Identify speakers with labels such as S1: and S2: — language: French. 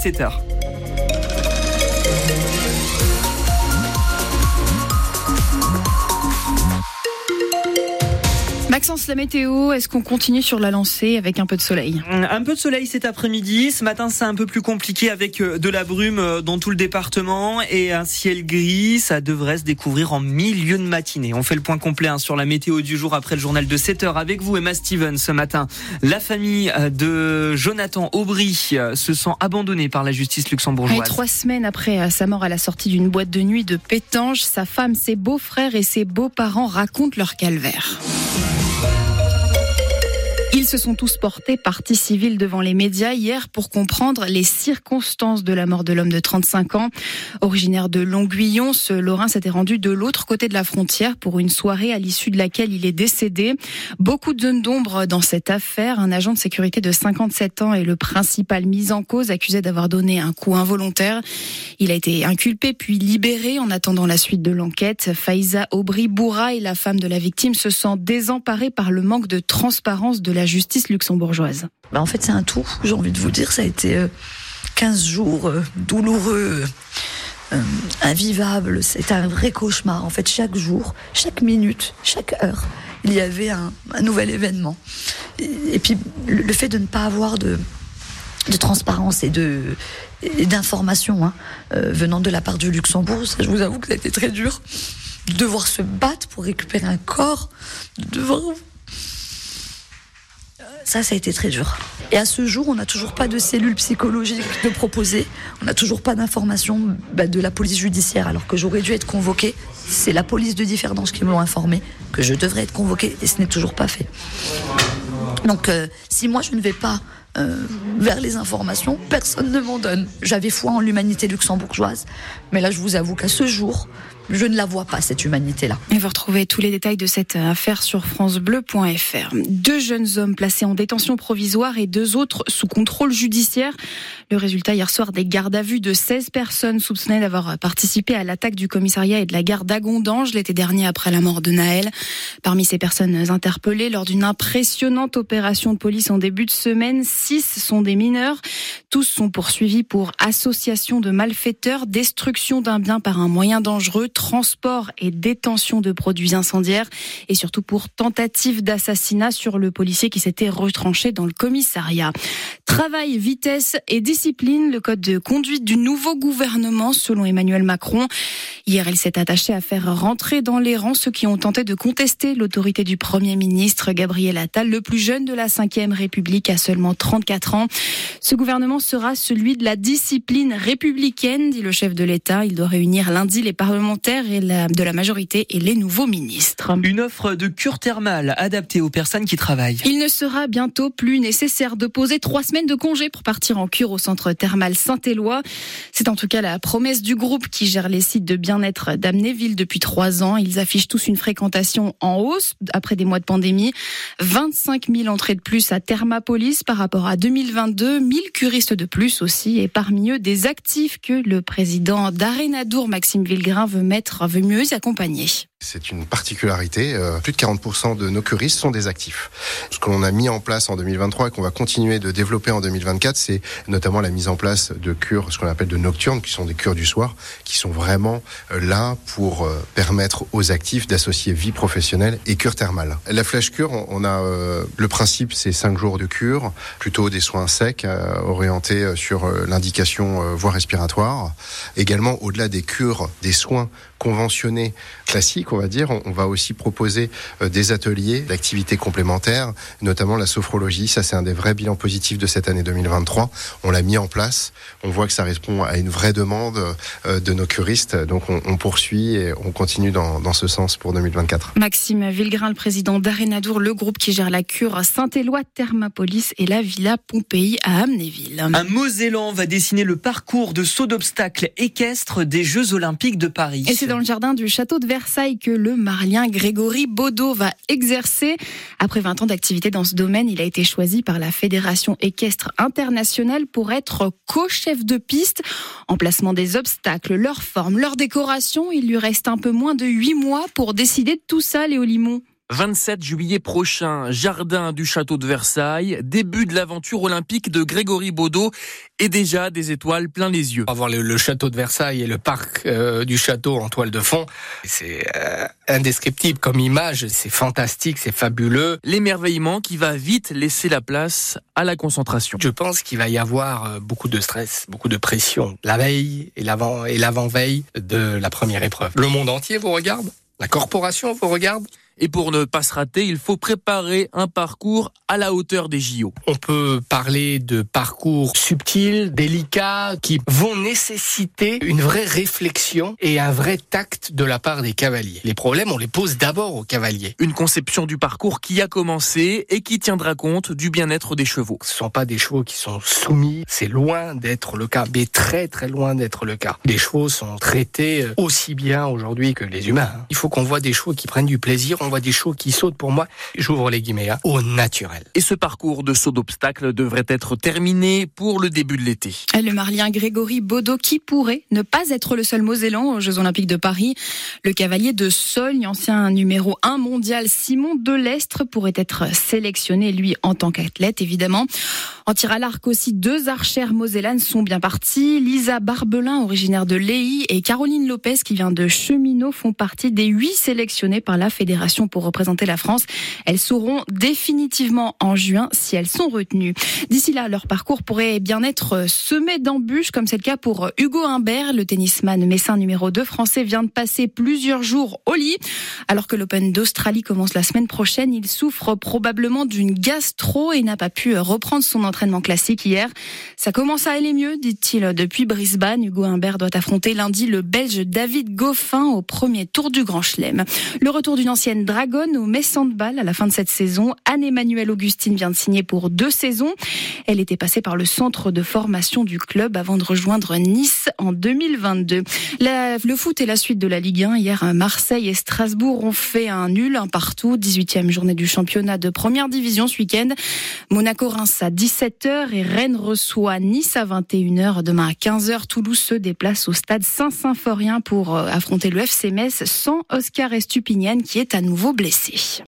S1: 7h.
S2: Maxence, la météo, est-ce qu'on continue sur la lancée avec un peu de soleil
S1: Un peu de soleil cet après-midi. Ce matin, c'est un peu plus compliqué avec euh, de la brume euh, dans tout le département et un ciel gris. Ça devrait se découvrir en milieu de matinée. On fait le point complet hein, sur la météo du jour après le journal de 7 heures avec vous, Emma Steven, ce matin. La famille euh, de Jonathan Aubry se sent abandonnée par la justice luxembourgeoise.
S2: trois semaines après sa mort à la sortie d'une boîte de nuit de Pétange, sa femme, ses beaux-frères et ses beaux-parents racontent leur calvaire. Ils se sont tous portés partie civile devant les médias hier pour comprendre les circonstances de la mort de l'homme de 35 ans. Originaire de Longuillon, ce Lorrain s'était rendu de l'autre côté de la frontière pour une soirée à l'issue de laquelle il est décédé. Beaucoup de zones d'ombre dans cette affaire. Un agent de sécurité de 57 ans est le principal mis en cause, accusé d'avoir donné un coup involontaire. Il a été inculpé puis libéré en attendant la suite de l'enquête. Faïza Aubry Bourra et la femme de la victime se sent désemparée par le manque de transparence de la justice luxembourgeoise
S3: bah En fait, c'est un tout, j'ai envie de vous dire. Ça a été 15 euh, jours euh, douloureux, euh, invivables. C'était un vrai cauchemar. En fait, chaque jour, chaque minute, chaque heure, il y avait un, nouvel événement. Et, puis, le, fait de ne pas avoir de, transparence et de d'informations hein, venant de la part du Luxembourg, ça, je vous avoue que ça a été très dur. De devoir se battre pour récupérer un corps, de devoir ça, ça a été très dur. Et à ce jour, on n'a toujours pas de cellule psychologique de proposer. On n'a toujours pas d'informations bah, de la police judiciaire, alors que j'aurais dû être convoqué. C'est la police de différence qui me l'ont informé que je devrais être convoqué et ce n'est toujours pas fait. Donc, euh, si moi je ne vais pas euh, vers les informations, personne ne m'en donne. J'avais foi en l'humanité luxembourgeoise, mais là, je vous avoue qu'à ce jour, je ne la vois pas, cette humanité-là.
S2: Et vous retrouvez tous les détails de cette affaire sur francebleu.fr. Deux jeunes hommes placés en détention provisoire et deux autres sous contrôle judiciaire. Le résultat hier soir des gardes à vue de 16 personnes soupçonnées d'avoir participé à l'attaque du commissariat et de la gare d'Agondange l'été dernier après la mort de Naël. Parmi ces personnes interpellées lors d'une impressionnante opération de police en début de semaine, six sont des mineurs. Tous sont poursuivis pour association de malfaiteurs, destruction d'un bien par un moyen dangereux, transport et détention de produits incendiaires et surtout pour tentative d'assassinat sur le policier qui s'était retranché dans le commissariat. Travail, vitesse et discipline, le code de conduite du nouveau gouvernement selon Emmanuel Macron. Hier, il s'est attaché à faire rentrer dans les rangs ceux qui ont tenté de contester l'autorité du Premier ministre Gabriel Attal, le plus jeune de la Ve République, à seulement 34 ans. Ce gouvernement sera celui de la discipline républicaine, dit le chef de l'État. Il doit réunir lundi les parlementaires et de la majorité et les nouveaux ministres.
S1: Une offre de cure thermale adaptée aux personnes qui travaillent.
S2: Il ne sera bientôt plus nécessaire de poser trois semaines de congé pour partir en cure au centre thermal Saint-Éloi. C'est en tout cas la promesse du groupe qui gère les sites de bien-être d'Amnéville depuis trois ans. Ils affichent tous une fréquentation en hausse après des mois de pandémie. 25 000 entrées de plus à Thermapolis par rapport à 2022. 1000 curistes de plus aussi et parmi eux des actifs que le président d'Arenadour, Maxime Villegrin, veut mettre veut mieux accompagner.
S4: C'est une particularité. Euh, plus de 40% de nos curistes sont des actifs. Ce que l'on a mis en place en 2023 et qu'on va continuer de développer en 2024, c'est notamment la mise en place de cures, ce qu'on appelle de nocturnes, qui sont des cures du soir, qui sont vraiment euh, là pour euh, permettre aux actifs d'associer vie professionnelle et cure thermale. La flash cure, on a le principe, c'est 5 jours de cure, plutôt des soins secs orientés sur l'indication voie respiratoire. Également, au-delà des cures, des soins conventionnés classiques, on va dire, on, va aussi proposer euh, des ateliers d'activités complémentaires, notamment la sophrologie. Ça, c'est un des vrais bilans positifs de cette année 2023. On l'a mis en place. On voit que ça répond à une vraie demande euh, de nos curistes. Donc, on, poursuit et on continue dans, ce sens pour 2024.
S2: Maxime Villegrain, le président d'Arenadour, le groupe qui gère la cure Saint-Éloi, Thermapolis et la Villa Pompéi à Amnéville.
S1: Un Mosellan va dessiner le parcours de saut d'obstacles équestres des Jeux Olympiques de Paris
S2: dans le jardin du château de Versailles que le marlien Grégory Baudot va exercer. Après 20 ans d'activité dans ce domaine, il a été choisi par la Fédération équestre internationale pour être co-chef de piste. Emplacement des obstacles, leur forme, leur décoration, il lui reste un peu moins de 8 mois pour décider de tout ça, Léo Limon.
S5: 27 juillet prochain, jardin du château de Versailles, début de l'aventure olympique de Grégory Baudot et déjà des étoiles plein les yeux.
S6: Avoir le, château de Versailles et le parc euh, du château en toile de fond, c'est euh, indescriptible comme image, c'est fantastique, c'est fabuleux.
S5: L'émerveillement qui va vite laisser la place à la concentration.
S6: Je pense qu'il va y avoir euh, beaucoup de stress, beaucoup de pression, la veille et l'avant et l'avant-veille de la première épreuve. Le monde entier vous regarde, la corporation vous regarde?
S5: Et pour ne pas se rater, il faut préparer un parcours à la hauteur des JO.
S6: On peut parler de parcours subtils, délicats, qui vont nécessiter une vraie réflexion et un vrai tact de la part des cavaliers. Les problèmes, on les pose d'abord aux cavaliers.
S5: Une conception du parcours qui a commencé et qui tiendra compte du bien-être des chevaux.
S6: Ce ne sont pas des chevaux qui sont soumis, c'est loin d'être le cas, mais très très loin d'être le cas. Les chevaux sont traités aussi bien aujourd'hui que les humains. Il faut qu'on voit des chevaux qui prennent du plaisir on voit des chevaux qui sautent pour moi, j'ouvre les guillemets, hein, au naturel.
S5: Et ce parcours de saut d'obstacle devrait être terminé pour le début de l'été.
S2: Le Marlien Grégory Baudot qui pourrait ne pas être le seul Mosellan aux Jeux Olympiques de Paris. Le cavalier de Sogne, ancien numéro 1 mondial Simon Delestre pourrait être sélectionné, lui, en tant qu'athlète, évidemment. En tir à l'arc aussi, deux archères mosellanes sont bien parties. Lisa Barbelin, originaire de Léy, et Caroline Lopez, qui vient de Cheminot, font partie des huit sélectionnés par la Fédération pour représenter la France. Elles sauront définitivement en juin si elles sont retenues. D'ici là, leur parcours pourrait bien être semé d'embûches, comme c'est le cas pour Hugo Humbert, le tennisman messin numéro 2 français vient de passer plusieurs jours au lit. Alors que l'Open d'Australie commence la semaine prochaine, il souffre probablement d'une gastro et n'a pas pu reprendre son entraînement classique hier. Ça commence à aller mieux, dit-il depuis Brisbane. Hugo Humbert doit affronter lundi le Belge David Goffin au premier tour du Grand Chelem. Le retour d'une ancienne Dragon au Messandball à la fin de cette saison. Anne-Emmanuelle Augustine vient de signer pour deux saisons. Elle était passée par le centre de formation du club avant de rejoindre Nice en 2022. le foot est la suite de la Ligue 1. Hier, Marseille et Strasbourg ont fait un nul, un partout. 18e journée du championnat de première division ce week-end. Monaco-Reims à 17h et Rennes reçoit Nice à 21h. Demain à 15h, Toulouse se déplace au stade Saint-Symphorien pour euh, affronter le FC Metz sans Oscar Estupinian qui est à nouveau blessé.